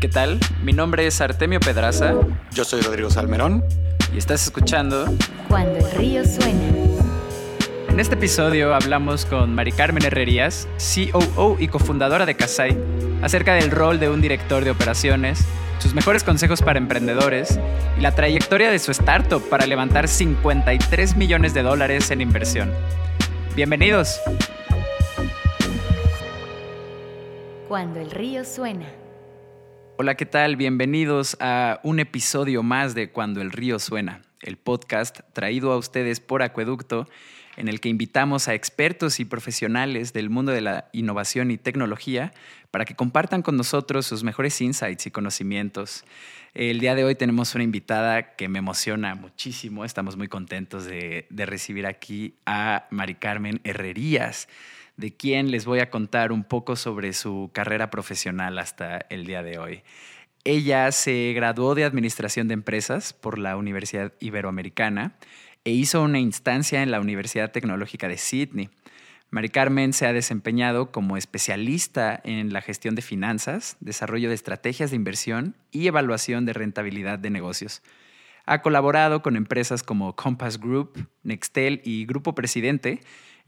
¿Qué tal? Mi nombre es Artemio Pedraza. Yo soy Rodrigo Salmerón. Y estás escuchando Cuando el río suena. En este episodio hablamos con Mari Carmen Herrerías, COO y cofundadora de Casai, acerca del rol de un director de operaciones, sus mejores consejos para emprendedores y la trayectoria de su startup para levantar 53 millones de dólares en inversión. Bienvenidos. Cuando el río suena. Hola, ¿qué tal? Bienvenidos a un episodio más de Cuando el río suena, el podcast traído a ustedes por Acueducto, en el que invitamos a expertos y profesionales del mundo de la innovación y tecnología para que compartan con nosotros sus mejores insights y conocimientos. El día de hoy tenemos una invitada que me emociona muchísimo. Estamos muy contentos de, recibir aquí a Mari Carmen Herrerías de quien les voy a contar un poco sobre su carrera profesional hasta el día de hoy. Ella se graduó de Administración de Empresas por la Universidad Iberoamericana e hizo una instancia en la Universidad Tecnológica de Sydney. Mari Carmen se ha desempeñado como especialista en la gestión de finanzas, desarrollo de estrategias de inversión y evaluación de rentabilidad de negocios. Ha colaborado con empresas como Compass Group, Nextel y Grupo Presidente,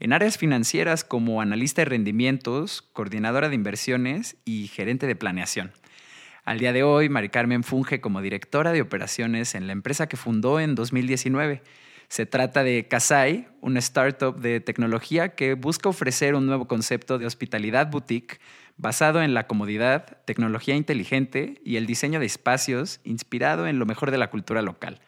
en áreas financieras como analista de rendimientos, coordinadora de inversiones y gerente de planeación. Al día de hoy, Mari Carmen funge como directora de operaciones en la empresa que fundó en 2019. Se trata de Kasai, una startup de tecnología que busca ofrecer un nuevo concepto de hospitalidad boutique basado en la comodidad, tecnología inteligente y el diseño de espacios inspirado en lo mejor de la cultura local.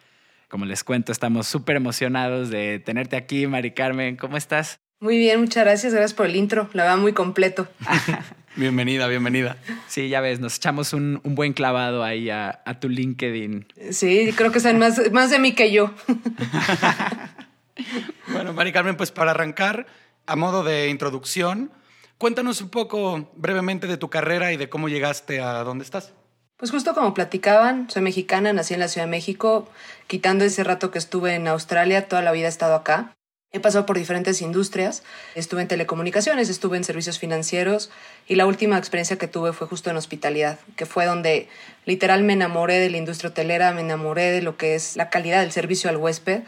Como les cuento, estamos súper emocionados de tenerte aquí, Mari Carmen. ¿Cómo estás? Muy bien, muchas gracias. Gracias por el intro. La va muy completo. bienvenida, bienvenida. Sí, ya ves, nos echamos un, un buen clavado ahí a, a, tu LinkedIn. Sí, creo que saben más, más de mí que yo. bueno, Mari Carmen, pues para arrancar, a modo de introducción, cuéntanos un poco brevemente de tu carrera y de cómo llegaste a donde estás. Pues justo como platicaban, soy mexicana, nací en la Ciudad de México, quitando ese rato que estuve en Australia, toda la vida he estado acá. He pasado por diferentes industrias, estuve en telecomunicaciones, estuve en servicios financieros y la última experiencia que tuve fue justo en hospitalidad, que fue donde literal me enamoré de la industria hotelera, me enamoré de lo que es la calidad del servicio al huésped.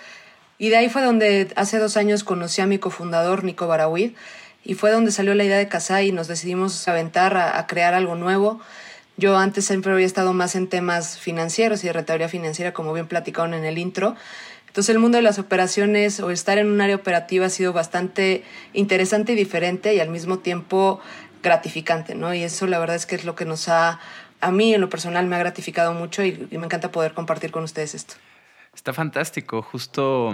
Y de ahí fue donde hace dos años conocí a mi cofundador, Nico Barawid, y fue donde salió la idea de Casai y nos decidimos aventar a, a crear algo nuevo yo antes siempre había estado más en temas financieros y de rentabilidad financiera, como bien platicaron en el intro. Entonces el mundo de las operaciones o estar en un área operativa ha sido bastante interesante y diferente y al mismo tiempo gratificante, ¿no? Y eso la verdad es que es lo que nos ha, a mí en lo personal me ha gratificado mucho y, me encanta poder compartir con ustedes esto. Está fantástico, justo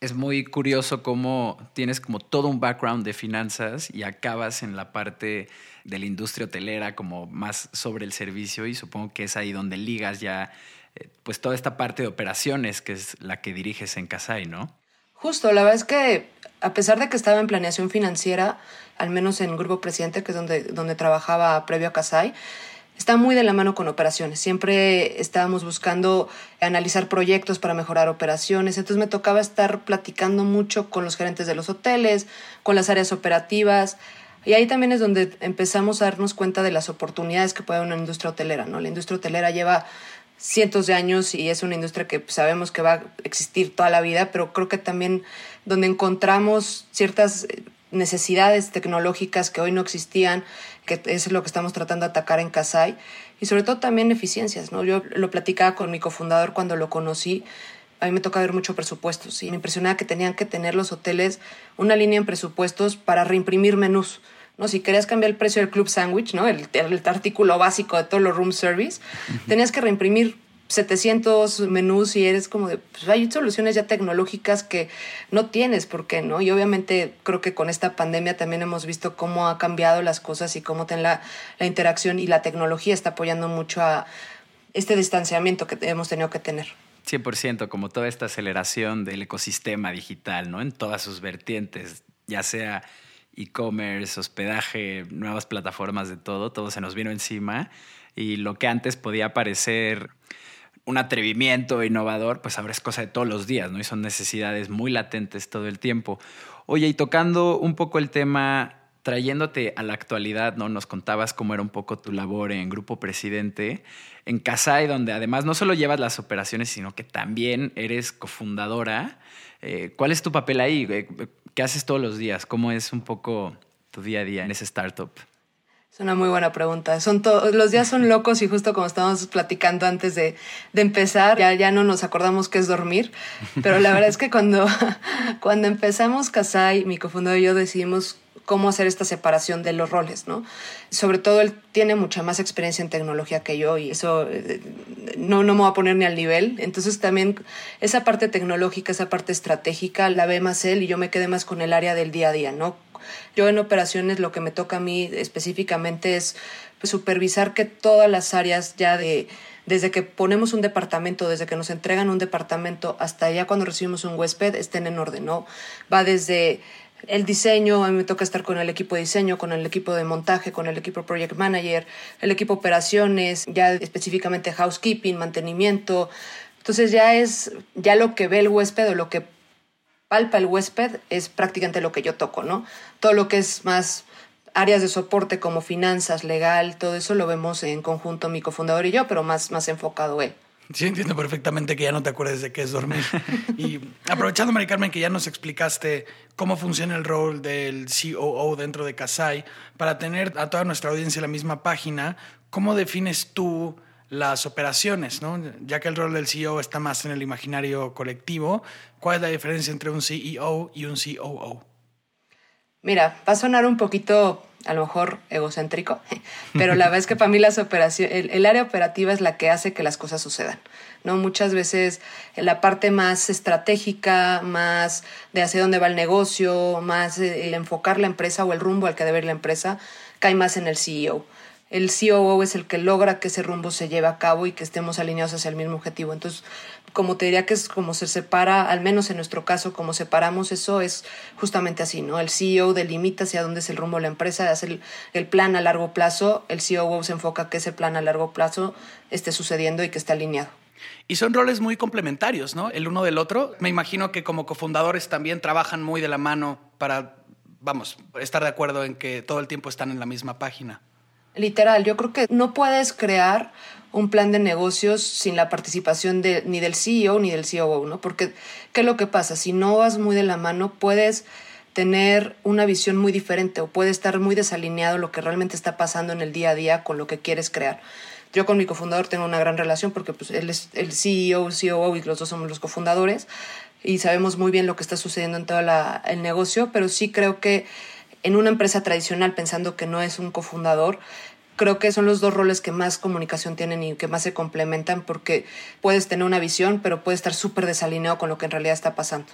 es muy curioso cómo tienes como todo un background de finanzas y acabas en la parte de la industria hotelera como más sobre el servicio y supongo que es ahí donde ligas ya pues toda esta parte de operaciones que es la que diriges en Casai, ¿no? Justo, la verdad es que a pesar de que estaba en planeación financiera, al menos en Grupo Presidente, que es donde, donde trabajaba previo a Casai, está muy de la mano con operaciones. Siempre estábamos buscando analizar proyectos para mejorar operaciones. Entonces me tocaba estar platicando mucho con los gerentes de los hoteles, con las áreas operativas. Y ahí también es donde empezamos a darnos cuenta de las oportunidades que puede una industria hotelera. ¿no? La industria hotelera lleva cientos de años y es una industria que sabemos que va a existir toda la vida, pero creo que también donde encontramos ciertas necesidades tecnológicas que hoy no existían, que es lo que estamos tratando de atacar en Casai, y sobre todo también eficiencias. ¿no? Yo lo platicaba con mi cofundador cuando lo conocí, a mí me toca ver mucho presupuestos y me impresionaba que tenían que tener los hoteles una línea en presupuestos para reimprimir menús. ¿No? Si querías cambiar el precio del club sandwich, ¿no? el, el artículo básico de todos los room service, tenías que reimprimir 700 menús y eres como de, pues hay soluciones ya tecnológicas que no tienes, ¿por qué no? Y obviamente creo que con esta pandemia también hemos visto cómo ha cambiado las cosas y cómo la, la interacción y la tecnología está apoyando mucho a este distanciamiento que hemos tenido que tener. 100%, como toda esta aceleración del ecosistema digital, ¿no? En todas sus vertientes, ya sea e-commerce, hospedaje, nuevas plataformas de todo, todo se nos vino encima y lo que antes podía parecer un atrevimiento innovador, pues ahora es cosa de todos los días, ¿no? Y son necesidades muy latentes todo el tiempo. Oye, y tocando un poco el tema trayéndote a la actualidad, ¿no? Nos contabas cómo era un poco tu labor en Grupo Presidente, en Casai, donde además no solo llevas las operaciones, sino que también eres cofundadora. Eh, ¿Cuál es tu papel ahí? Eh, ¿Qué haces todos los días? ¿Cómo es un poco tu día a día en ese startup? Es una muy buena pregunta. Son los días son locos y justo como estábamos platicando antes de, de, empezar, ya, ya no nos acordamos qué es dormir, pero la verdad es que cuando, cuando empezamos Kasai, mi cofundador y yo decidimos cómo hacer esta separación de los roles, ¿no? Sobre todo él tiene mucha más experiencia en tecnología que yo y eso eh, no, no me voy a poner ni al nivel. Entonces también esa parte tecnológica, esa parte estratégica la ve más él y yo me quedé más con el área del día a día, ¿no? Yo en operaciones lo que me toca a mí específicamente es pues, supervisar que todas las áreas ya de desde que ponemos un departamento, desde que nos entregan un departamento hasta ya cuando recibimos un huésped, estén en orden, ¿no? Va desde el diseño, a mí me toca estar con el equipo de diseño, con el equipo de montaje, con el equipo project manager, el equipo operaciones, ya específicamente housekeeping, mantenimiento. Entonces ya es, ya lo que ve el huésped o lo que palpa el huésped es prácticamente lo que yo toco, ¿no? Todo lo que es más áreas de soporte como finanzas, legal, todo eso lo vemos en conjunto mi cofundador y yo, pero más, más enfocado él. Sí, entiendo perfectamente que ya no te acuerdes de qué es dormir. y aprovechando, Mari Carmen, que ya nos explicaste cómo funciona el rol del COO dentro de Casai, para tener a toda nuestra audiencia en la misma página, ¿cómo defines tú las operaciones, ¿no? Ya que el rol del CEO está más en el imaginario colectivo, ¿cuál es la diferencia entre un CEO y un COO? Mira, va a sonar un poquito a lo mejor egocéntrico, pero la verdad es que para mí las operaciones, el, área operativa es la que hace que las cosas sucedan. ¿no? Muchas veces la parte más estratégica, más de hacia dónde va el negocio, más el enfocar la empresa o el rumbo al que debe ir la empresa, cae más en el CEO el COO es el que logra que ese rumbo se lleve a cabo y que estemos alineados hacia el mismo objetivo. Entonces, como te diría que es como se separa, al menos en nuestro caso, como separamos eso, es justamente así, ¿no? El CEO delimita hacia dónde es el rumbo de la empresa, hace el, plan a largo plazo, el COO se enfoca que ese plan a largo plazo esté sucediendo y que esté alineado. Y son roles muy complementarios, ¿no? El uno del otro. Me imagino que como cofundadores también trabajan muy de la mano para, vamos, estar de acuerdo en que todo el tiempo están en la misma página. Literal, yo creo que no puedes crear un plan de negocios sin la participación de, ni del CEO ni del COO, ¿no? Porque, ¿qué es lo que pasa? Si no vas muy de la mano, puedes tener una visión muy diferente o puede estar muy desalineado lo que realmente está pasando en el día a día con lo que quieres crear. Yo con mi cofundador tengo una gran relación porque pues, él es el CEO, COO y los dos somos los cofundadores y sabemos muy bien lo que está sucediendo en todo el negocio, pero sí creo que en una empresa tradicional, pensando que no es un cofundador, creo que son los dos roles que más comunicación tienen y que más se complementan porque puedes tener una visión, pero puedes estar súper desalineado con lo que en realidad está pasando.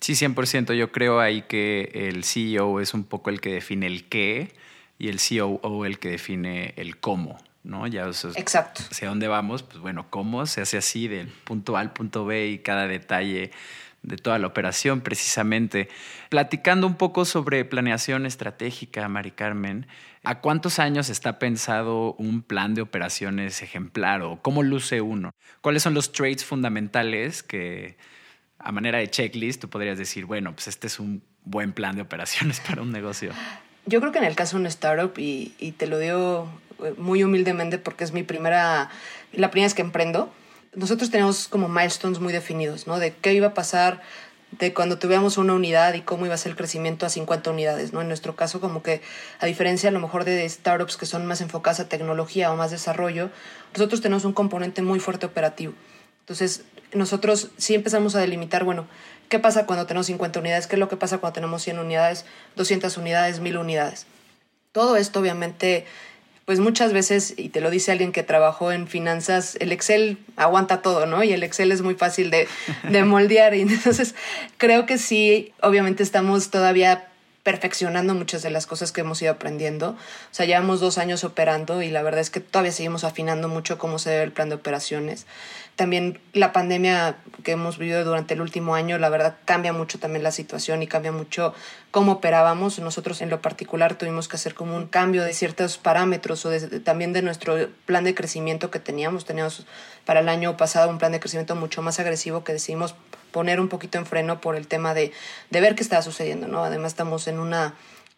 Sí, 100%. Yo creo ahí que el CEO es un poco el que define el qué y el COO el que define el cómo. ¿no? Ya, Exacto. Hacia dónde vamos, pues bueno, cómo se hace así del punto A al punto B y cada detalle de toda la operación precisamente. Platicando un poco sobre planeación estratégica, Mari Carmen, ¿a cuántos años está pensado un plan de operaciones ejemplar o cómo luce uno? ¿Cuáles son los traits fundamentales que a manera de checklist tú podrías decir, bueno, pues este es un buen plan de operaciones para un negocio? Yo creo que en el caso de un startup, y, y te lo digo eh, muy humildemente porque es mi primera, la primera vez que emprendo, nosotros tenemos como milestones muy definidos, ¿no? De qué iba a pasar de cuando tuviéramos una unidad y cómo iba a ser el crecimiento a 50 unidades, ¿no? En nuestro caso, como que a diferencia a lo mejor de startups que son más enfocadas a tecnología o más desarrollo, nosotros tenemos un componente muy fuerte operativo. Entonces, nosotros sí empezamos a delimitar, bueno, ¿qué pasa cuando tenemos 50 unidades? ¿Qué es lo que pasa cuando tenemos 100 unidades, 200 unidades, 1000 unidades? Todo esto obviamente pues muchas veces, y te lo dice alguien que trabajó en finanzas, el Excel aguanta todo, ¿no? Y el Excel es muy fácil de, de moldear. Y entonces creo que sí, obviamente estamos todavía perfeccionando muchas de las cosas que hemos ido aprendiendo. O sea, llevamos dos años operando y la verdad es que todavía seguimos afinando mucho cómo se debe el plan de operaciones. También la pandemia que hemos vivido durante el último año, la verdad cambia mucho también la situación y cambia mucho cómo operábamos. Nosotros en lo particular tuvimos que hacer como un cambio de ciertos parámetros o también de nuestro plan de crecimiento que teníamos. Teníamos para el año pasado un plan de crecimiento mucho más agresivo que decidimos poner un poquito en freno por el tema de, de ver qué estaba sucediendo, ¿no? Además estamos en una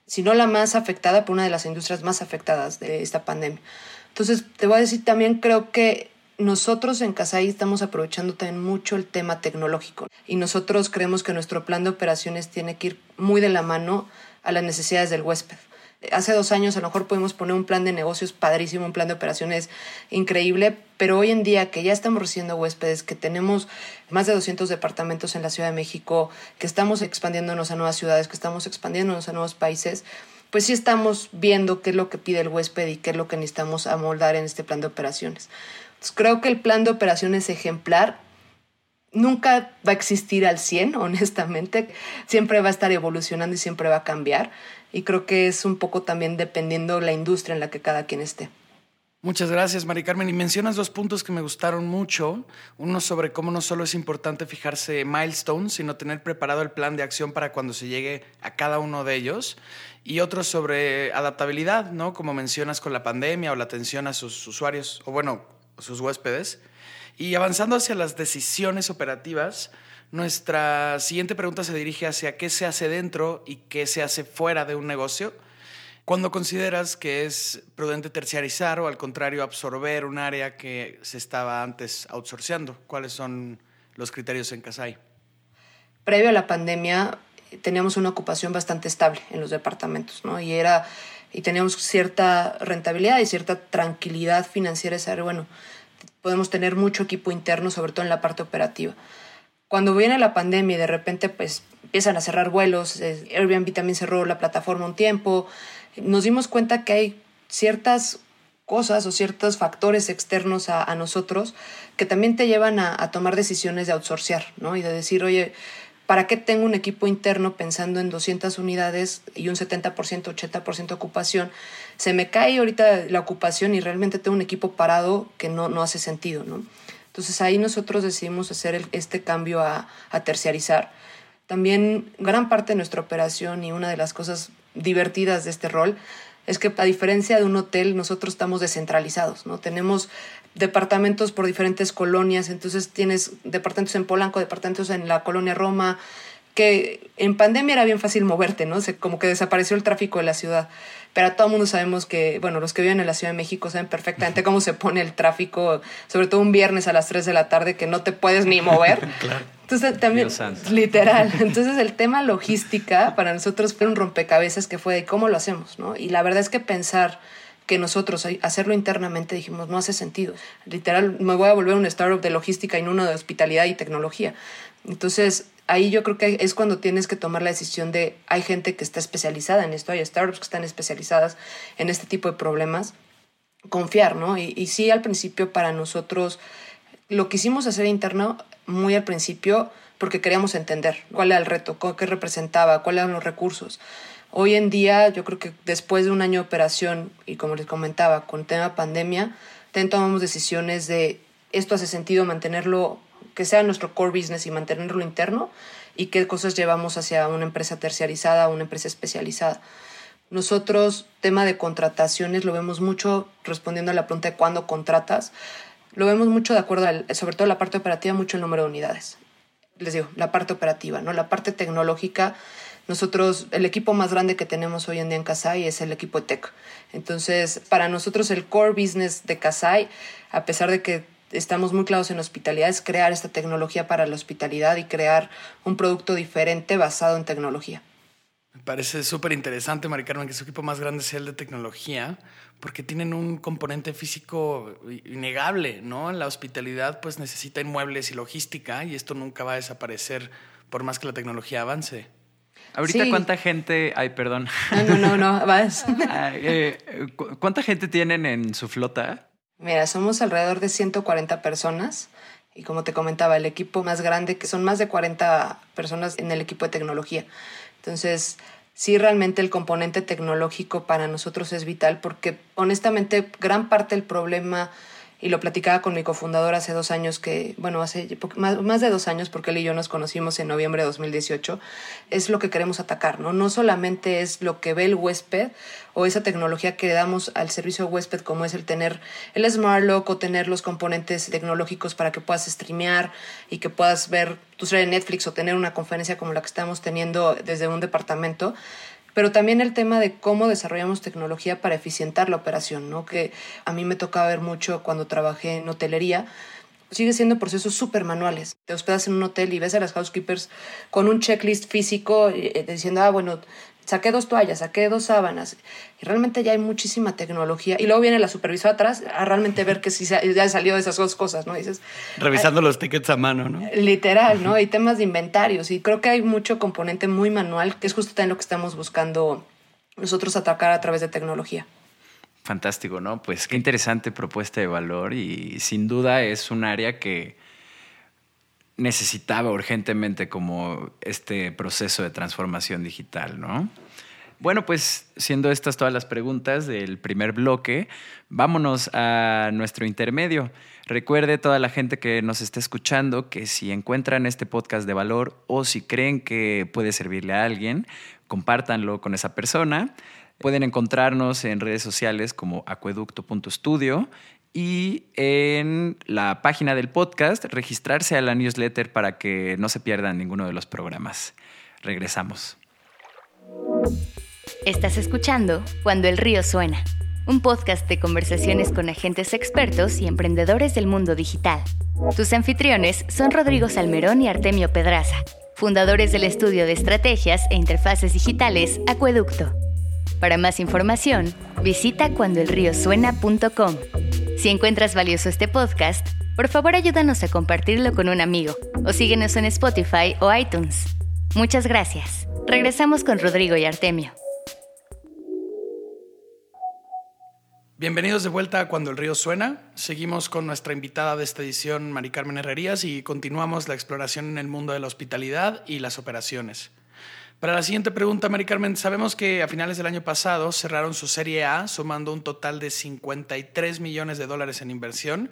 si no la más afectada, por una de las industrias más afectadas de esta pandemia. Entonces, te voy a decir, también creo que nosotros en Casai estamos aprovechando también mucho el tema tecnológico y nosotros creemos que nuestro plan de operaciones tiene que ir muy de la mano a las necesidades del huésped. Hace dos años a lo mejor pudimos poner un plan de negocios padrísimo, un plan de operaciones increíble, pero hoy en día que ya estamos recibiendo huéspedes, que tenemos más de 200 departamentos en la Ciudad de México, que estamos expandiéndonos a nuevas ciudades, que estamos expandiéndonos a nuevos países, pues sí estamos viendo qué es lo que pide el huésped y qué es lo que necesitamos amoldar en este plan de operaciones. creo que el plan de operaciones ejemplar nunca va a existir al 100, honestamente. Siempre va a estar evolucionando y siempre va a cambiar. Y creo que es un poco también dependiendo la industria en la que cada quien esté. Muchas gracias, Mari Carmen. Y mencionas dos puntos que me gustaron mucho. Uno sobre cómo no solo es importante fijarse milestones, sino tener preparado el plan de acción para cuando se llegue a cada uno de ellos. Y otro sobre adaptabilidad, ¿no? Como mencionas con la pandemia o la atención a sus usuarios, o bueno, sus huéspedes. Y avanzando hacia las decisiones operativas, nuestra siguiente pregunta se dirige hacia qué se hace dentro y qué se hace fuera de un negocio. Cuando consideras que es prudente terciarizar o al contrario absorber un área que se estaba antes outsourceando, ¿cuáles son los criterios en Casai? Previo a la pandemia teníamos una ocupación bastante estable en los departamentos, ¿no? Y era y teníamos cierta rentabilidad y cierta tranquilidad financiera, saber, bueno, podemos tener mucho equipo interno, sobre todo en la parte operativa. Cuando viene la pandemia y de repente pues empiezan a cerrar vuelos, eh, Airbnb también cerró la plataforma un tiempo, nos dimos cuenta que hay ciertas cosas o ciertos factores externos a, nosotros que también te llevan a, a, tomar decisiones de outsourcear, ¿no? Y de decir, oye, ¿para qué tengo un equipo interno pensando en 200 unidades y un 70%, 80% ocupación? Se me cae ahorita la ocupación y realmente tengo un equipo parado que no, no hace sentido, ¿no? Entonces ahí nosotros decidimos hacer este cambio a, a terciarizar. También gran parte de nuestra operación y una de las cosas divertidas de este rol es que a diferencia de un hotel, nosotros estamos descentralizados, ¿no? Tenemos departamentos por diferentes colonias, entonces tienes departamentos en Polanco, departamentos en la colonia Roma, que en pandemia era bien fácil moverte, ¿no? Se, como que desapareció el tráfico de la ciudad. Pero todo el mundo sabemos que, bueno, los que viven en la Ciudad de México saben perfectamente cómo se pone el tráfico, sobre todo un viernes a las 3 de la tarde que no te puedes ni mover. claro. Entonces también, literal. Entonces el tema logística para nosotros fue un rompecabezas que fue de cómo lo hacemos, ¿no? Y la verdad es que pensar que nosotros hacerlo internamente dijimos no hace sentido. Literal, me voy a volver un startup de logística y no uno de hospitalidad y tecnología. Entonces, ahí yo creo que es cuando tienes que tomar la decisión de hay gente que está especializada en esto, hay startups que están especializadas en este tipo de problemas, confiar, ¿no? Y, sí, al principio para nosotros lo quisimos hacer interno muy al principio porque queríamos entender cuál era el reto, qué representaba, cuáles eran los recursos. Hoy en día, yo creo que después de un año de operación y como les comentaba, con tema pandemia, también tomamos decisiones de esto hace sentido mantenerlo, que sea nuestro core business y mantenerlo interno y qué cosas llevamos hacia una empresa terciarizada una empresa especializada. Nosotros, tema de contrataciones, lo vemos mucho respondiendo a la pregunta de cuándo contratas. Lo vemos mucho de acuerdo, sobre todo la parte operativa, mucho el número de unidades. Les digo, la parte operativa, ¿no? La parte tecnológica, nosotros, el equipo más grande que tenemos hoy en día en Kasai es el equipo tech. Entonces, para nosotros el core business de Kasai, a pesar de que estamos muy claros en hospitalidad, es crear esta tecnología para la hospitalidad y crear un producto diferente basado en tecnología. Me parece súper interesante, Mari Carmen, que su equipo más grande sea el de tecnología, porque tienen un componente físico innegable, ¿no? La hospitalidad pues necesita inmuebles y logística y esto nunca va a desaparecer por más que la tecnología avance. Ahorita cuánta gente, ay, perdón. No, no, no, vas. Eh, ¿Cuánta gente tienen en su flota? Mira, somos alrededor de 140 personas y como te comentaba, el equipo más grande, que son más de 40 personas en el equipo de tecnología. Entonces, sí, realmente el componente tecnológico para nosotros es vital porque honestamente gran parte del problema y lo platicaba con mi cofundador hace dos años que, bueno, hace más, de dos años porque él y yo nos conocimos en noviembre de 2018, es lo que queremos atacar, ¿no? No solamente es lo que ve el huésped o esa tecnología que damos al servicio huésped como es el tener el Smart Lock o tener los componentes tecnológicos para que puedas streamear y que puedas ver tu serie de Netflix o tener una conferencia como la que estamos teniendo desde un departamento, pero también el tema de cómo desarrollamos tecnología para eficientar la operación, ¿no? Que a mí me tocaba ver mucho cuando trabajé en hotelería, sigue siendo procesos súper manuales. Te hospedas en un hotel y ves a las housekeepers con un checklist físico eh, diciendo, ah, bueno, saqué dos toallas, saqué dos sábanas. Y realmente ya hay muchísima tecnología. Y luego viene la supervisora atrás a realmente ver que sí ya salió de esas dos cosas, ¿no? dices, Revisando los tickets a mano, ¿no? Literal, ¿no? Hay temas de inventarios. Y creo que hay mucho componente muy manual, que es justo también lo que estamos buscando nosotros atacar a través de tecnología. Fantástico, ¿no? Pues qué interesante propuesta de valor y sin duda es un área que necesitaba urgentemente como este proceso de transformación digital, ¿no? Bueno, pues siendo estas todas las preguntas del primer bloque, vámonos a nuestro intermedio. Recuerde toda la gente que nos está escuchando que si encuentran este podcast de valor o si creen que puede servirle a alguien, compártanlo con esa persona. Pueden encontrarnos en redes sociales como acueducto.studio y en la página del podcast registrarse a la newsletter para que no se pierdan ninguno de los programas. Regresamos. Estás escuchando Cuando el río suena, un podcast de conversaciones con agentes expertos y emprendedores del mundo digital. Tus anfitriones son Rodrigo Salmerón y Artemio Pedraza, fundadores del estudio de estrategias e interfaces digitales Acueducto. Para más información, visita cuandoelriosuena.com. Si encuentras valioso este podcast, por favor ayúdanos a compartirlo con un amigo o síguenos en Spotify o iTunes. Muchas gracias. Regresamos con Rodrigo y Artemio. Bienvenidos de vuelta a Cuando el río suena. Seguimos con nuestra invitada de esta edición, Mari Carmen Herrerías, y continuamos la exploración en el mundo de la hospitalidad y las operaciones. Para la siguiente pregunta, Mari Carmen, sabemos que a finales del año pasado cerraron su Serie A sumando un total de 53 millones de dólares en inversión.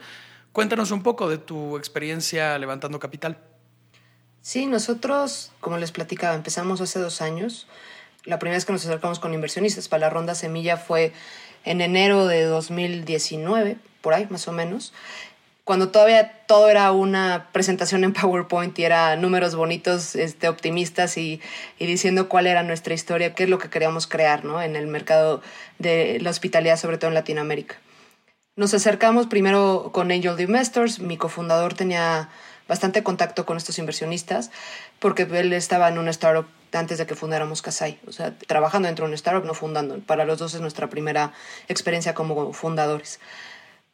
Cuéntanos un poco de tu experiencia levantando capital. Sí, nosotros, como les platicaba, empezamos hace dos años. La primera vez que nos acercamos con inversionistas para la ronda semilla fue en enero de 2019, por ahí más o menos cuando todavía todo era una presentación en PowerPoint y era números bonitos, este, optimistas y, y, diciendo cuál era nuestra historia, qué es lo que queríamos crear ¿no? en el mercado de la hospitalidad, sobre todo en Latinoamérica. Nos acercamos primero con Angel Investors, mi cofundador tenía bastante contacto con estos inversionistas porque él estaba en una startup antes de que fundáramos Kasai, o sea, trabajando dentro de una startup, no fundando. Para los dos es nuestra primera experiencia como fundadores.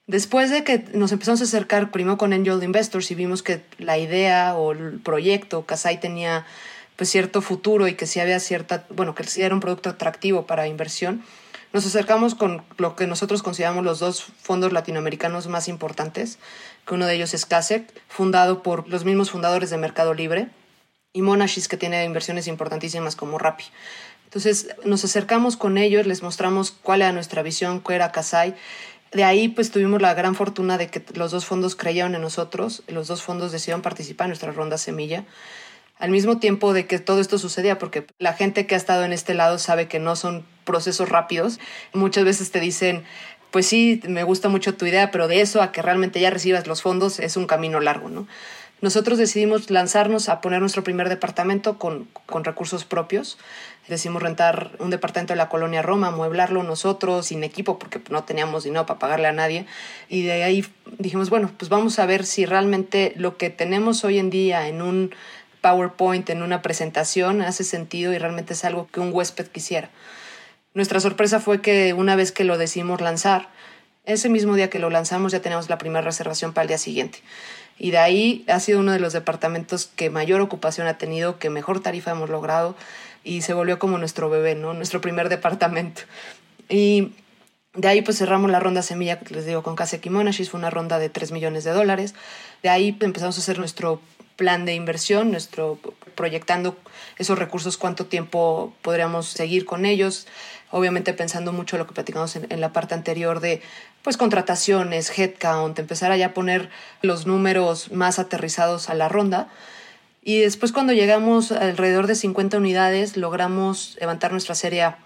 Después de que nos empezamos a acercar primero con Angel Investors y vimos que la idea o el proyecto Kasai tenía pues cierto futuro y que sí había cierta, bueno, que era un producto atractivo para inversión, nos acercamos con lo que nosotros consideramos los dos fondos latinoamericanos más importantes, que uno de ellos es CASEC, fundado por los mismos fundadores de Mercado Libre, y Monashis, que tiene inversiones importantísimas como Rappi. Entonces nos acercamos con ellos, les mostramos cuál era nuestra visión, cuál era Kasai, de ahí pues tuvimos la gran fortuna de que los dos fondos creyeron en nosotros, los dos fondos decidieron participar en nuestra ronda semilla. Al mismo tiempo de que todo esto sucedía, porque la gente que ha estado en este lado sabe que no son procesos rápidos. Muchas veces te dicen, pues sí, me gusta mucho tu idea, pero de eso a que realmente ya recibas los fondos es un camino largo, ¿no? Nosotros decidimos lanzarnos a poner nuestro primer departamento con, con recursos propios. Decidimos rentar un departamento de la colonia Roma, mueblarlo nosotros, sin equipo, porque no teníamos dinero para pagarle a nadie. Y de ahí dijimos, bueno, pues vamos a ver si realmente lo que tenemos hoy en día en un PowerPoint, en una presentación, hace sentido y realmente es algo que un huésped quisiera. Nuestra sorpresa fue que una vez que lo decidimos lanzar, ese mismo día que lo lanzamos ya teníamos la primera reservación para el día siguiente y de ahí ha sido uno de los departamentos que mayor ocupación ha tenido, que mejor tarifa hemos logrado y se volvió como nuestro bebé, ¿no? Nuestro primer departamento. Y de ahí pues cerramos la ronda semilla, les digo, con Casa Kimonashis, fue una ronda de 3 millones de dólares. De ahí empezamos a hacer nuestro plan de inversión, nuestro proyectando esos recursos, cuánto tiempo podríamos seguir con ellos, obviamente pensando mucho lo que platicamos en, en la parte anterior de pues contrataciones, headcount, empezar a ya poner los números más aterrizados a la ronda. Y después cuando llegamos alrededor de 50 unidades, logramos levantar nuestra serie A.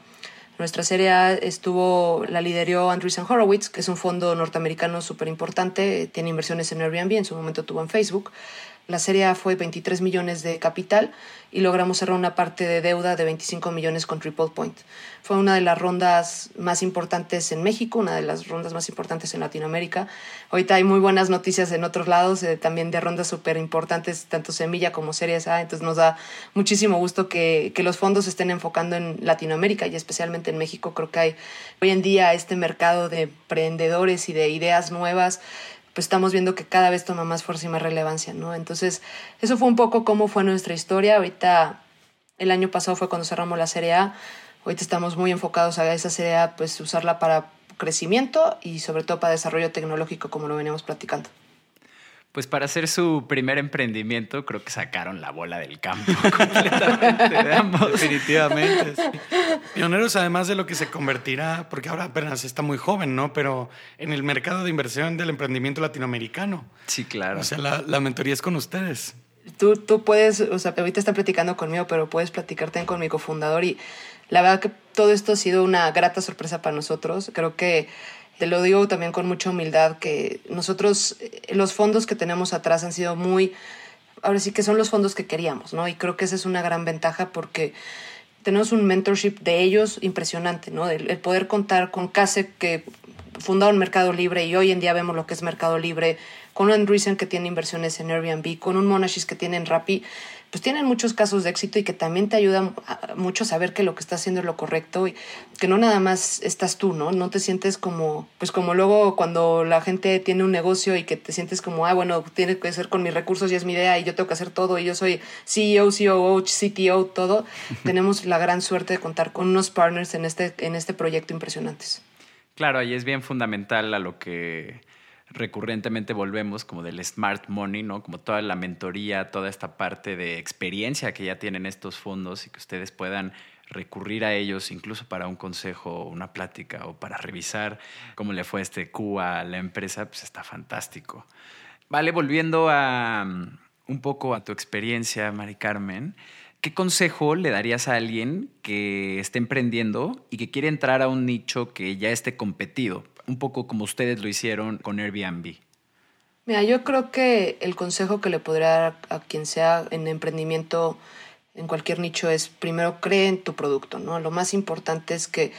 Nuestra serie A estuvo, la lideró Andreessen Horowitz, que es un fondo norteamericano súper importante, tiene inversiones en Airbnb, en su momento tuvo en Facebook. La serie A fue 23 millones de capital y logramos cerrar una parte de deuda de 25 millones con Triple Point. Fue una de las rondas más importantes en México, una de las rondas más importantes en Latinoamérica. Ahorita hay muy buenas noticias en otros lados, eh, también de rondas súper importantes, tanto Semilla como Series A. Entonces nos da muchísimo gusto que, que los fondos estén enfocando en Latinoamérica y especialmente en México. Creo que hay hoy en día este mercado de emprendedores y de ideas nuevas pues estamos viendo que cada vez toma más fuerza y más relevancia, ¿no? Entonces, eso fue un poco cómo fue nuestra historia. Ahorita, el año pasado fue cuando cerramos la Serie A. Ahorita estamos muy enfocados a esa Serie A, pues usarla para crecimiento y sobre todo para desarrollo tecnológico, como lo veníamos platicando. Pues para hacer su primer emprendimiento, creo que sacaron la bola del campo completamente. Definitivamente. Pioneros, además de lo que se convertirá, porque ahora apenas está muy joven, ¿no? Pero en el mercado de inversión del emprendimiento latinoamericano. Sí, claro. O sea, la, la mentoría es con ustedes. Tú, tú puedes, o sea, ahorita está platicando conmigo, pero puedes platicarte con mi cofundador y la verdad que todo esto ha sido una grata sorpresa para nosotros. Creo que te lo digo también con mucha humildad, que nosotros, eh, los fondos que tenemos atrás han sido muy, ahora sí que son los fondos que queríamos, ¿no? Y creo que esa es una gran ventaja porque tenemos un mentorship de ellos impresionante, ¿no? El, poder contar con Case que fundaron Mercado Libre y hoy en día vemos lo que es Mercado Libre, con un Andreessen que tiene inversiones en Airbnb, con un Monashis que tiene en Rappi, pues tienen muchos casos de éxito y que también te ayudan mucho a saber que lo que estás haciendo es lo correcto y que no nada más estás tú, ¿no? No te sientes como, pues como luego cuando la gente tiene un negocio y que te sientes como, ah, bueno, tiene que ser con mis recursos y es mi idea y yo tengo que hacer todo y yo soy CEO, COO, CTO, todo. Tenemos la gran suerte de contar con unos partners en este, en este proyecto impresionantes. Claro, ahí es bien fundamental a lo que recurrentemente volvemos como del smart money, ¿no? Como toda la mentoría, toda esta parte de experiencia que ya tienen estos fondos y que ustedes puedan recurrir a ellos incluso para un consejo, una plática o para revisar cómo le fue este Q a la empresa, pues está fantástico. Vale, volviendo a mm, un poco a tu experiencia, Mari Carmen, ¿qué consejo le darías a alguien que esté emprendiendo y que quiere entrar a un nicho que ya esté competido? Un poco como ustedes lo hicieron con Airbnb? Mira, yo creo que el consejo que le podría dar a quien sea en emprendimiento en cualquier nicho es primero cree en tu producto, ¿no? Lo más importante es que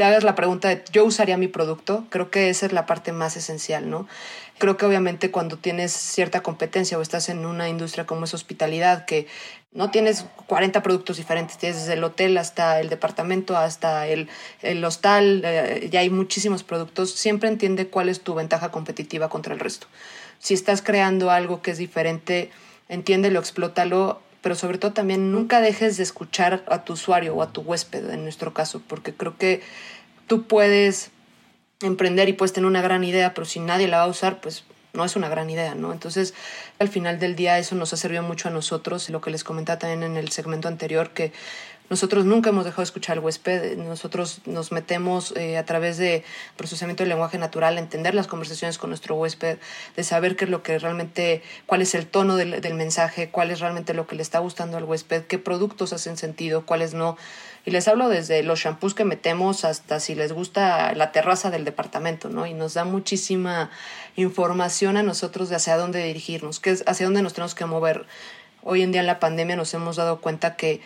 te hagas la pregunta de yo usaría mi producto, creo que esa es la parte más esencial, ¿no? Creo que obviamente cuando tienes cierta competencia o estás en una industria como es hospitalidad, que no tienes 40 productos diferentes, tienes desde el hotel hasta el departamento, hasta el, hostal, eh, ya hay muchísimos productos, siempre entiende cuál es tu ventaja competitiva contra el resto. Si estás creando algo que es diferente, entiéndelo, explótalo, pero sobre todo también nunca dejes de escuchar a tu usuario o a tu huésped en nuestro caso, porque creo que tú puedes emprender y puedes tener una gran idea, pero si nadie la va a usar, pues no es una gran idea, ¿no? Entonces, al final del día eso nos ha servido mucho a nosotros, lo que les comentaba también en el segmento anterior, que nosotros nunca hemos dejado de escuchar al huésped, nosotros nos metemos eh, a través de procesamiento del lenguaje natural, entender las conversaciones con nuestro huésped, de saber qué es lo que realmente, cuál es el tono del, del mensaje, cuál es realmente lo que le está gustando al huésped, qué productos hacen sentido, cuáles no. Y les hablo desde los shampoos que metemos hasta si les gusta la terraza del departamento, ¿no? Y nos da muchísima información a nosotros de hacia dónde dirigirnos, qué es, hacia dónde nos tenemos que mover. Hoy en día en la pandemia nos hemos dado cuenta que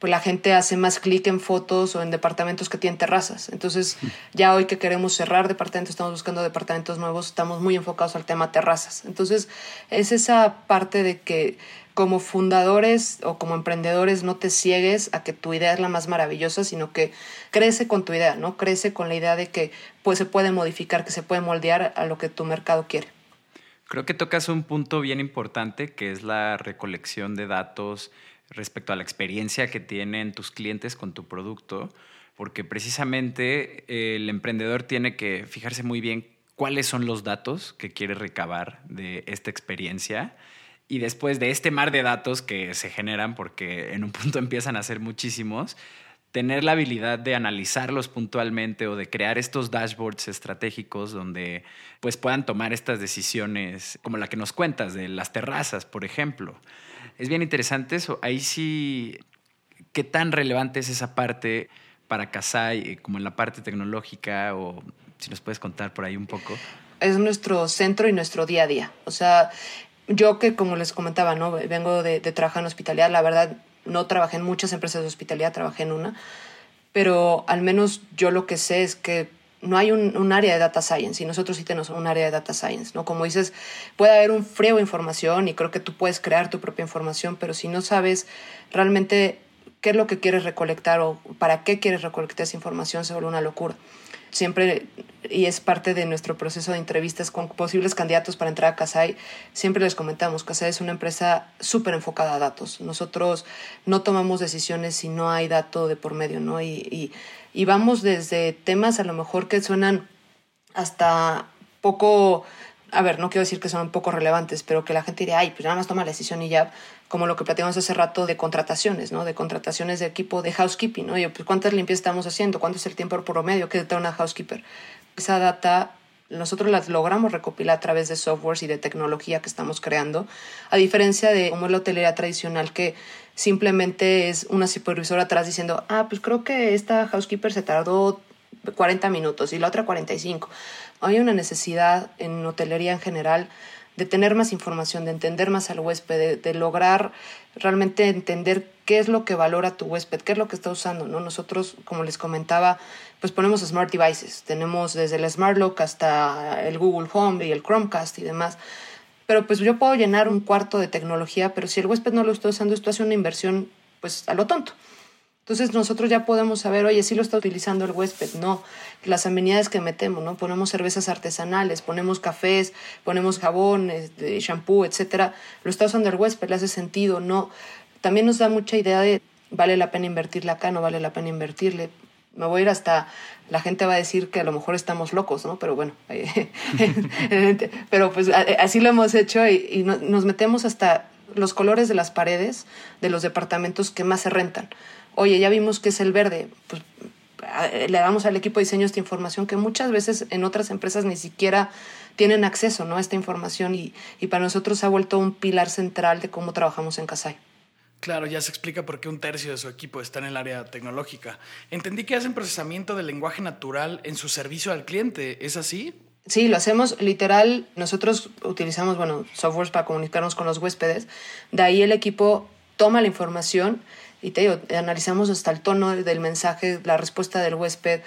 pues la gente hace más clic en fotos o en departamentos que tienen terrazas. Entonces, ya hoy que queremos cerrar departamentos, estamos buscando departamentos nuevos, estamos muy enfocados al tema terrazas. Entonces, es esa parte de que como fundadores o como emprendedores no te ciegues a que tu idea es la más maravillosa, sino que crece con tu idea, ¿no? Crece con la idea de que pues se puede modificar, que se puede moldear a lo que tu mercado quiere. Creo que tocas un punto bien importante que es la recolección de datos respecto a la experiencia que tienen tus clientes con tu producto, porque precisamente eh, el emprendedor tiene que fijarse muy bien cuáles son los datos que quiere recabar de esta experiencia y después de este mar de datos que se generan, porque en un punto empiezan a ser muchísimos, tener la habilidad de analizarlos puntualmente o de crear estos dashboards estratégicos donde pues puedan tomar estas decisiones como la que nos cuentas de las terrazas, por ejemplo. Es bien interesante eso. Ahí sí, ¿qué tan relevante es esa parte para Kasai, eh, como en la parte tecnológica? O si nos puedes contar por ahí un poco. Es nuestro centro y nuestro día a día. O sea, yo que como les comentaba, ¿no? Vengo de, de trabajar en hospitalidad, la verdad no trabajé en muchas empresas de hospitalidad, trabajé en una, pero al menos yo lo que sé es que no hay un, un, área de data science y nosotros sí tenemos un área de data science, ¿no? Como dices, puede haber un frío de información y creo que tú puedes crear tu propia información, pero si no sabes realmente qué es lo que quieres recolectar o para qué quieres recolectar esa información, se vuelve una locura siempre, y es parte de nuestro proceso de entrevistas con posibles candidatos para entrar a Casai, siempre les comentamos, Casai es una empresa súper enfocada a datos. Nosotros no tomamos decisiones si no hay dato de por medio, ¿no? Y, y, y vamos desde temas a lo mejor que suenan hasta poco a ver, no quiero decir que son poco relevantes, pero que la gente diría, ay, pues nada más toma la decisión y ya, como lo que platicamos hace rato de contrataciones, ¿no? De contrataciones de equipo de housekeeping, ¿no? pues cuántas limpiezas estamos haciendo, cuánto es el tiempo promedio que da una housekeeper. Esa data nosotros la logramos recopilar a través de softwares y de tecnología que estamos creando, a diferencia de como es la hotelería tradicional que simplemente es una supervisora atrás diciendo, ah, pues creo que esta housekeeper se tardó 40 minutos y la otra 45. Hay una necesidad en hotelería en general de tener más información, de entender más al huésped, de, lograr realmente entender qué es lo que valora tu huésped, qué es lo que está usando, ¿no? Nosotros, como les comentaba, pues ponemos smart devices, tenemos desde el Smart Lock hasta el Google Home y el Chromecast y demás. Pero pues yo puedo llenar un cuarto de tecnología, pero si el huésped no lo está usando, esto hace una inversión pues a lo tonto. Entonces nosotros ya podemos saber, oye, sí lo está utilizando el huésped, no, las amenidades que metemos, ¿no? Ponemos cervezas artesanales, ponemos cafés, ponemos jabón, este, shampoo, etcétera, lo está usando el huésped, le hace sentido, no. También nos da mucha idea de vale la pena invertirle acá, no vale la pena invertirle. Me voy a ir hasta, la gente va a decir que a lo mejor estamos locos, ¿no? Pero bueno, pero pues así lo hemos hecho y, y nos metemos hasta los colores de las paredes de los departamentos que más se rentan oye, ya vimos que es el verde, pues le damos al equipo de diseño esta información que muchas veces en otras empresas ni siquiera tienen acceso ¿no? a esta información y, y para nosotros se ha vuelto un pilar central de cómo trabajamos en Casai. Claro, ya se explica por qué un tercio de su equipo está en el área tecnológica. Entendí que hacen procesamiento del lenguaje natural en su servicio al cliente, ¿es así? Sí, lo hacemos literal. Nosotros utilizamos, bueno, softwares para comunicarnos con los huéspedes. De ahí el equipo toma la información y te digo, analizamos hasta el tono del mensaje, la respuesta del huésped,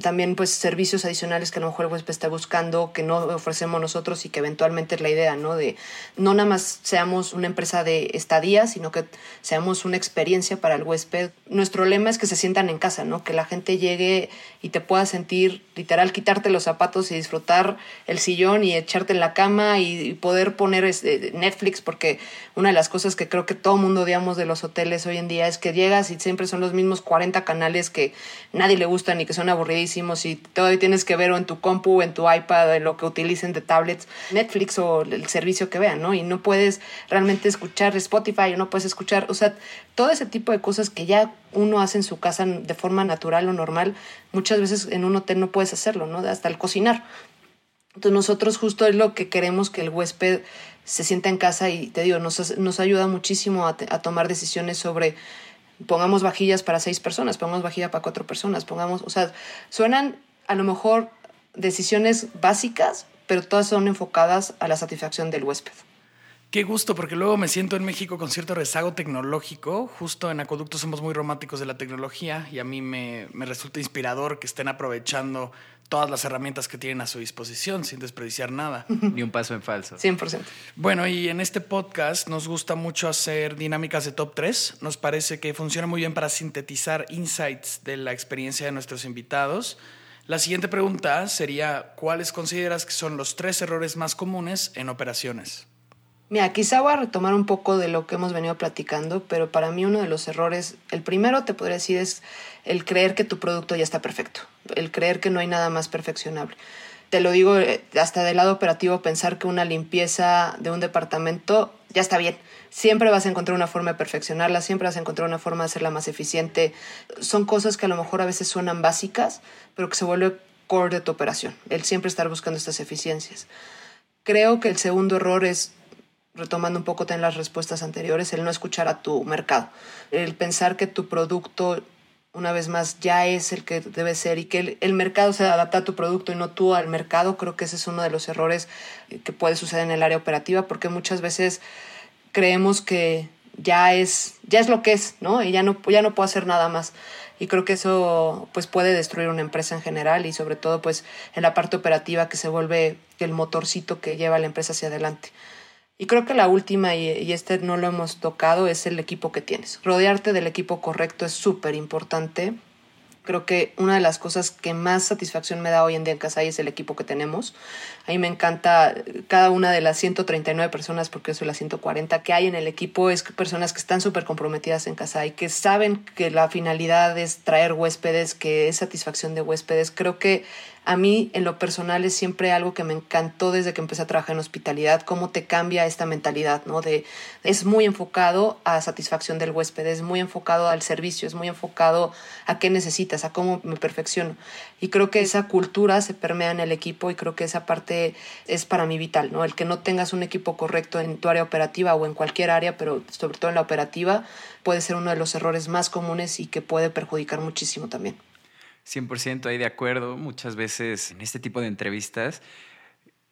también pues servicios adicionales que a lo mejor el huésped está buscando, que no ofrecemos nosotros y que eventualmente es la idea, ¿no? De no nada más seamos una empresa de estadía, sino que seamos una experiencia para el huésped. Nuestro lema es que se sientan en casa, ¿no? Que la gente llegue y te pueda sentir, literal, quitarte los zapatos y disfrutar el sillón y echarte en la cama y poder poner este, Netflix, porque una de las cosas que creo que todo mundo odiamos de los hoteles hoy en día es que llegas y siempre son los mismos 40 canales que nadie le gustan y que son aburridísimos y todavía tienes que ver o en tu compu, o en tu iPad, en lo que utilicen de tablets, Netflix o el servicio que vean, ¿no? Y no puedes realmente escuchar Spotify o no puedes escuchar, o sea, todo ese tipo de cosas que ya uno hace en su casa de forma natural o normal, muchas veces en un hotel no puedes hacerlo, ¿no? Hasta el cocinar. Entonces nosotros justo es lo que queremos que el huésped se sienta en casa y te digo, nos, nos ayuda muchísimo a, tomar decisiones sobre pongamos vajillas para seis personas, pongamos vajilla para cuatro personas, pongamos, o sea, suenan a lo mejor decisiones básicas, pero todas son enfocadas a la satisfacción del huésped. Qué gusto, porque luego me siento en México con cierto rezago tecnológico. Justo en Acueducto somos muy románticos de la tecnología y a mí me, me resulta inspirador que estén aprovechando todas las herramientas que tienen a su disposición sin desperdiciar nada. Ni un paso en falso. 100%. Bueno, y en este podcast nos gusta mucho hacer dinámicas de top 3. Nos parece que funciona muy bien para sintetizar insights de la experiencia de nuestros invitados. La siguiente pregunta sería, ¿cuáles consideras que son los tres errores más comunes en operaciones? Mira, quizá voy a retomar un poco de lo que hemos venido platicando, pero para mí uno de los errores, el primero te podría decir es el creer que tu producto ya está perfecto, el creer que no hay nada más perfeccionable. Te lo digo eh, hasta del lado operativo, pensar que una limpieza de un departamento ya está bien. Siempre vas a encontrar una forma de perfeccionarla, siempre vas a encontrar una forma de hacerla más eficiente. Son cosas que a lo mejor a veces suenan básicas, pero que se vuelve core de tu operación, el siempre estar buscando estas eficiencias. Creo que el segundo error es retomando un poco en las respuestas anteriores, el no escuchar a tu mercado, el pensar que tu producto una vez más ya es el que debe ser y que el, el, mercado se adapta a tu producto y no tú al mercado, creo que ese es uno de los errores que puede suceder en el área operativa porque muchas veces creemos que ya es, ya es lo que es, ¿no? Y ya no, ya no puedo hacer nada más. Y creo que eso pues puede destruir una empresa en general y sobre todo pues en la parte operativa que se vuelve el motorcito que lleva a la empresa hacia adelante. Y creo que la última, y, este no lo hemos tocado, es el equipo que tienes. Rodearte del equipo correcto es súper importante. Creo que una de las cosas que más satisfacción me da hoy en día en Casay es el equipo que tenemos. A mí me encanta cada una de las 139 personas, porque yo soy la 140, que hay en el equipo, es personas que están súper comprometidas en Casay, que saben que la finalidad es traer huéspedes, que es satisfacción de huéspedes. Creo que a mí, en lo personal, es siempre algo que me encantó desde que empecé a trabajar en hospitalidad, cómo te cambia esta mentalidad, ¿no? De, es muy enfocado a satisfacción del huésped, es muy enfocado al servicio, es muy enfocado a qué necesitas, a cómo me perfecciono. Y creo que esa cultura se permea en el equipo y creo que esa parte es para mí vital, ¿no? El que no tengas un equipo correcto en tu área operativa o en cualquier área, pero sobre todo en la operativa, puede ser uno de los errores más comunes y que puede perjudicar muchísimo también. 100% ahí de acuerdo. Muchas veces en este tipo de entrevistas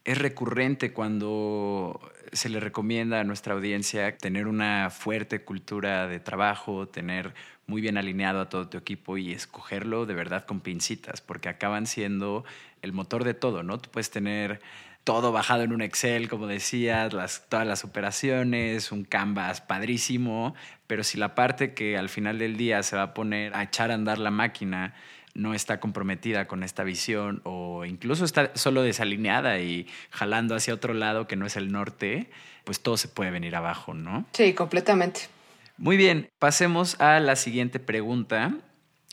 es recurrente cuando se le recomienda a nuestra audiencia tener una fuerte cultura de trabajo, tener muy bien alineado a todo tu equipo y escogerlo de verdad con pincitas, porque acaban siendo el motor de todo, ¿no? Tú puedes tener todo bajado en un Excel, como decías, todas las operaciones, un canvas padrísimo, pero si la parte que al final del día se va a poner a echar a andar la máquina no está comprometida con esta visión o incluso está solo desalineada y jalando hacia otro lado que no es el norte, pues todo se puede venir abajo, ¿no? Sí, completamente. Muy bien, pasemos a la siguiente pregunta.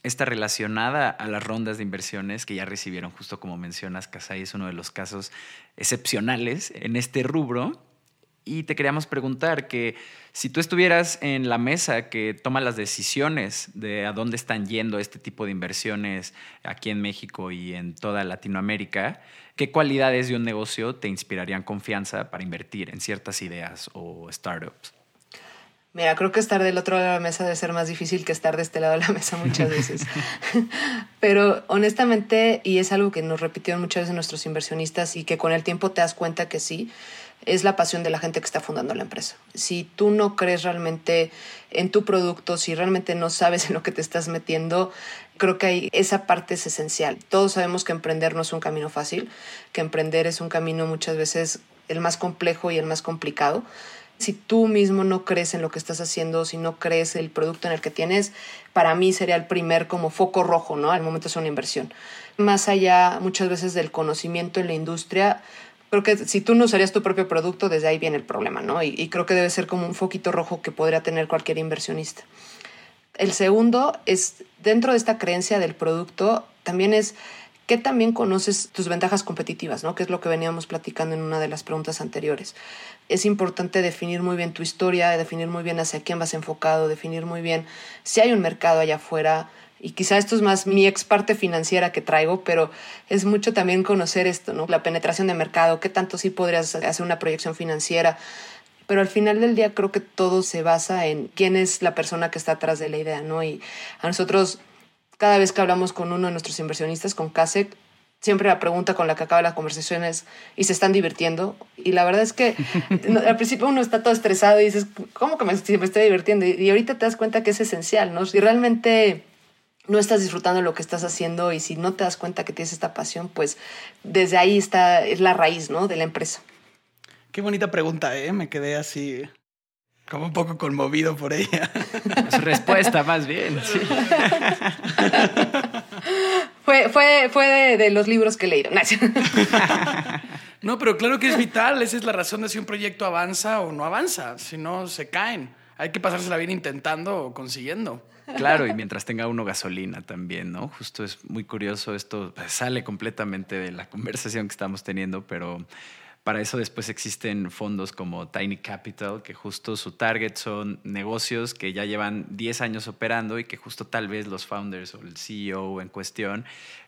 Está relacionada a las rondas de inversiones que ya recibieron, justo como mencionas, Casay es uno de los casos excepcionales en este rubro. Y te queríamos preguntar que si tú estuvieras en la mesa que toma las decisiones de a dónde están yendo este tipo de inversiones aquí en México y en toda Latinoamérica, ¿qué cualidades de un negocio te inspirarían confianza para invertir en ciertas ideas o startups? Mira, creo que estar del otro lado de la mesa debe ser más difícil que estar de este lado de la mesa muchas veces. Pero honestamente, y es algo que nos repitieron muchas veces nuestros inversionistas y que con el tiempo te das cuenta que sí, es la pasión de la gente que está fundando la empresa. Si tú no crees realmente en tu producto, si realmente no sabes en lo que te estás metiendo, creo que esa parte es esencial. Todos sabemos que emprender no es un camino fácil, que emprender es un camino muchas veces el más complejo y el más complicado. Si tú mismo no crees en lo que estás haciendo, si no crees el producto en el que tienes, para mí sería el primer como foco rojo, ¿no? Al momento es una inversión. Más allá muchas veces del conocimiento en la industria, creo que si tú no usarías tu propio producto, desde ahí viene el problema, ¿no? Y, creo que debe ser como un foquito rojo que podría tener cualquier inversionista. El segundo es, dentro de esta creencia del producto, también es que también conoces tus ventajas competitivas, ¿no? Que es lo que veníamos platicando en una de las preguntas anteriores. Es importante definir muy bien tu historia, definir muy bien hacia quién vas enfocado, definir muy bien si hay un mercado allá afuera, y quizá esto es más mi ex parte financiera que traigo, pero es mucho también conocer esto, ¿no? La penetración de mercado, qué tanto sí podrías hacer una proyección financiera. Pero al final del día creo que todo se basa en quién es la persona que está atrás de la idea, ¿no? Y a nosotros, cada vez que hablamos con uno de nuestros inversionistas, con CASEC, siempre la pregunta con la que acaba la conversación es, ¿y se están divirtiendo? Y la verdad es que al principio uno está todo estresado y dices, ¿cómo que me, me estoy divirtiendo? Y, y ahorita te das cuenta que es esencial, ¿no? Si realmente no estás disfrutando lo que estás haciendo y si no te das cuenta que tienes esta pasión, pues desde ahí está, es la raíz, ¿no? De la empresa. Qué bonita pregunta, ¿eh? Me quedé así como un poco conmovido por ella. Su respuesta, más bien. Sí. fue fue, fue de, los libros que he leído. no, pero claro que es vital. Esa es la razón de si un proyecto avanza o no avanza. Si no, se caen. Hay que pasársela bien intentando o consiguiendo. Claro, y mientras tenga uno gasolina también, ¿no? Justo es muy curioso, esto sale completamente de la conversación que estamos teniendo, pero para eso después existen fondos como Tiny Capital, que justo su target son negocios que ya llevan 10 años operando y que justo tal vez los founders o el CEO en cuestión,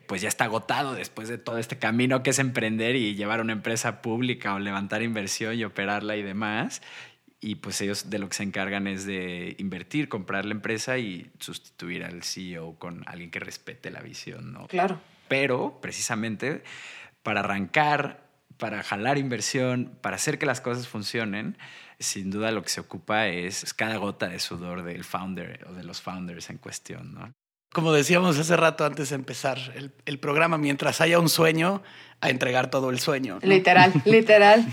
pues ya está agotado después de todo este camino que es emprender y llevar una empresa pública o levantar inversión y operarla y demás y pues ellos de lo que se encargan es de invertir, comprar la empresa y sustituir al CEO con alguien que respete la visión, ¿no? Claro. Pero precisamente para arrancar, para jalar inversión, para hacer que las cosas funcionen, sin duda lo que se ocupa es cada gota de sudor del founder o de los founders en cuestión, ¿no? Como decíamos hace rato antes de empezar el, el programa, mientras haya un sueño, a entregar todo el sueño. ¿no? Literal, literal.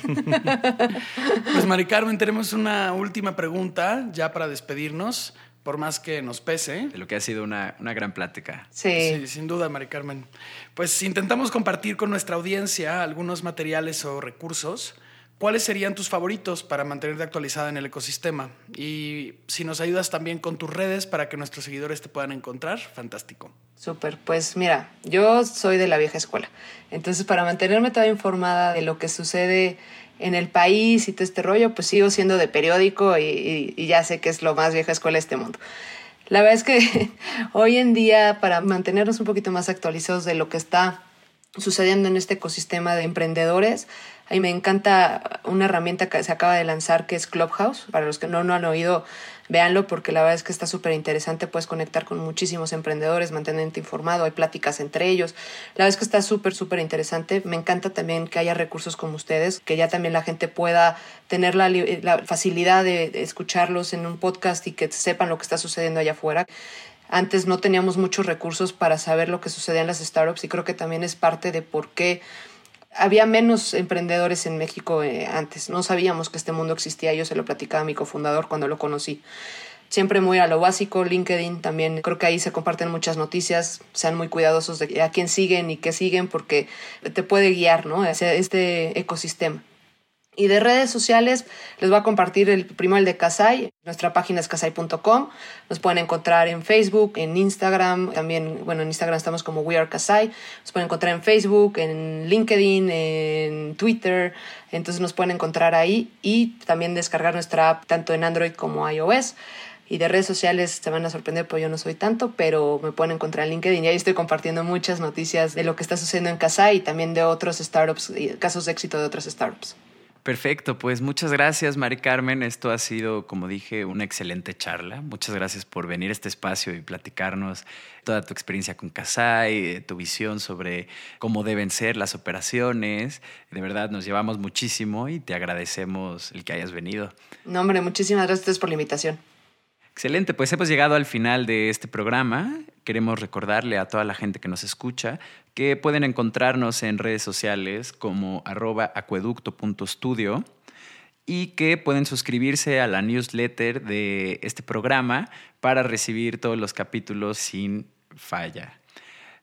Pues Mari Carmen, tenemos una última pregunta ya para despedirnos, por más que nos pese. De lo que ha sido una, una gran plática. Sí. Sí, sin duda, Mari Carmen. Pues intentamos compartir con nuestra audiencia algunos materiales o recursos. ¿Cuáles serían tus favoritos para mantenerte actualizada en el ecosistema? Y si nos ayudas también con tus redes para que nuestros seguidores te puedan encontrar, fantástico. Súper, pues mira, yo soy de la vieja escuela, entonces para mantenerme toda informada de lo que sucede en el país y todo este rollo, pues sigo siendo de periódico y, y- y ya sé que es lo más vieja escuela de este mundo. La verdad es que hoy en día, para mantenernos un poquito más actualizados de lo que está sucediendo en este ecosistema de emprendedores. A mí me encanta una herramienta que se acaba de lanzar que es Clubhouse. Para los que no, no han oído, véanlo porque la verdad es que está súper interesante. Puedes conectar con muchísimos emprendedores, mantenerte informado, hay pláticas entre ellos. La verdad es que está súper, súper interesante. Me encanta también que haya recursos como ustedes, que ya también la gente pueda tener la, la facilidad de escucharlos en un podcast y que sepan lo que está sucediendo allá afuera. Antes no teníamos muchos recursos para saber lo que sucedía en las startups y creo que también es parte de por qué había menos emprendedores en México eh, antes. No sabíamos que este mundo existía. Yo se lo platicaba a mi cofundador cuando lo conocí. Siempre muy a lo básico, LinkedIn también. Creo que ahí se comparten muchas noticias. Sean muy cuidadosos de a quién siguen y qué siguen porque te puede guiar ¿no? hacia este ecosistema. Y de redes sociales les voy a compartir el primero el de Kasai. Nuestra página es kasai.com. Nos pueden encontrar en Facebook, en Instagram. También, bueno, en Instagram estamos como We Are Kasai. Nos pueden encontrar en Facebook, en LinkedIn, en Twitter. Entonces nos pueden encontrar ahí y también descargar nuestra app tanto en Android como iOS. Y de redes sociales se van a sorprender, pues yo no soy tanto, pero me pueden encontrar en LinkedIn y ahí estoy compartiendo muchas noticias de lo que está sucediendo en Kasai y también de otros startups, casos de éxito de otras startups. Perfecto, pues muchas gracias, Mari Carmen. Esto ha sido, como dije, una excelente charla. Muchas gracias por venir a este espacio y platicarnos toda tu experiencia con Kasai, tu visión sobre cómo deben ser las operaciones. De verdad, nos llevamos muchísimo y te agradecemos el que hayas venido. No, hombre, muchísimas gracias por la invitación. Excelente, pues hemos llegado al final de este programa. Queremos recordarle a toda la gente que nos escucha que pueden encontrarnos en redes sociales como arroba acueducto.studio y que pueden suscribirse a la newsletter de este programa para recibir todos los capítulos sin falla.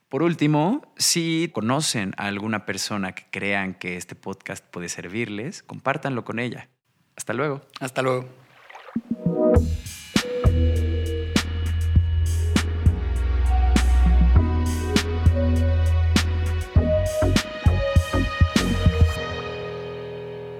Por último, si conocen a alguna persona que crean que este podcast puede servirles, compártanlo con ella. Hasta luego. Hasta luego.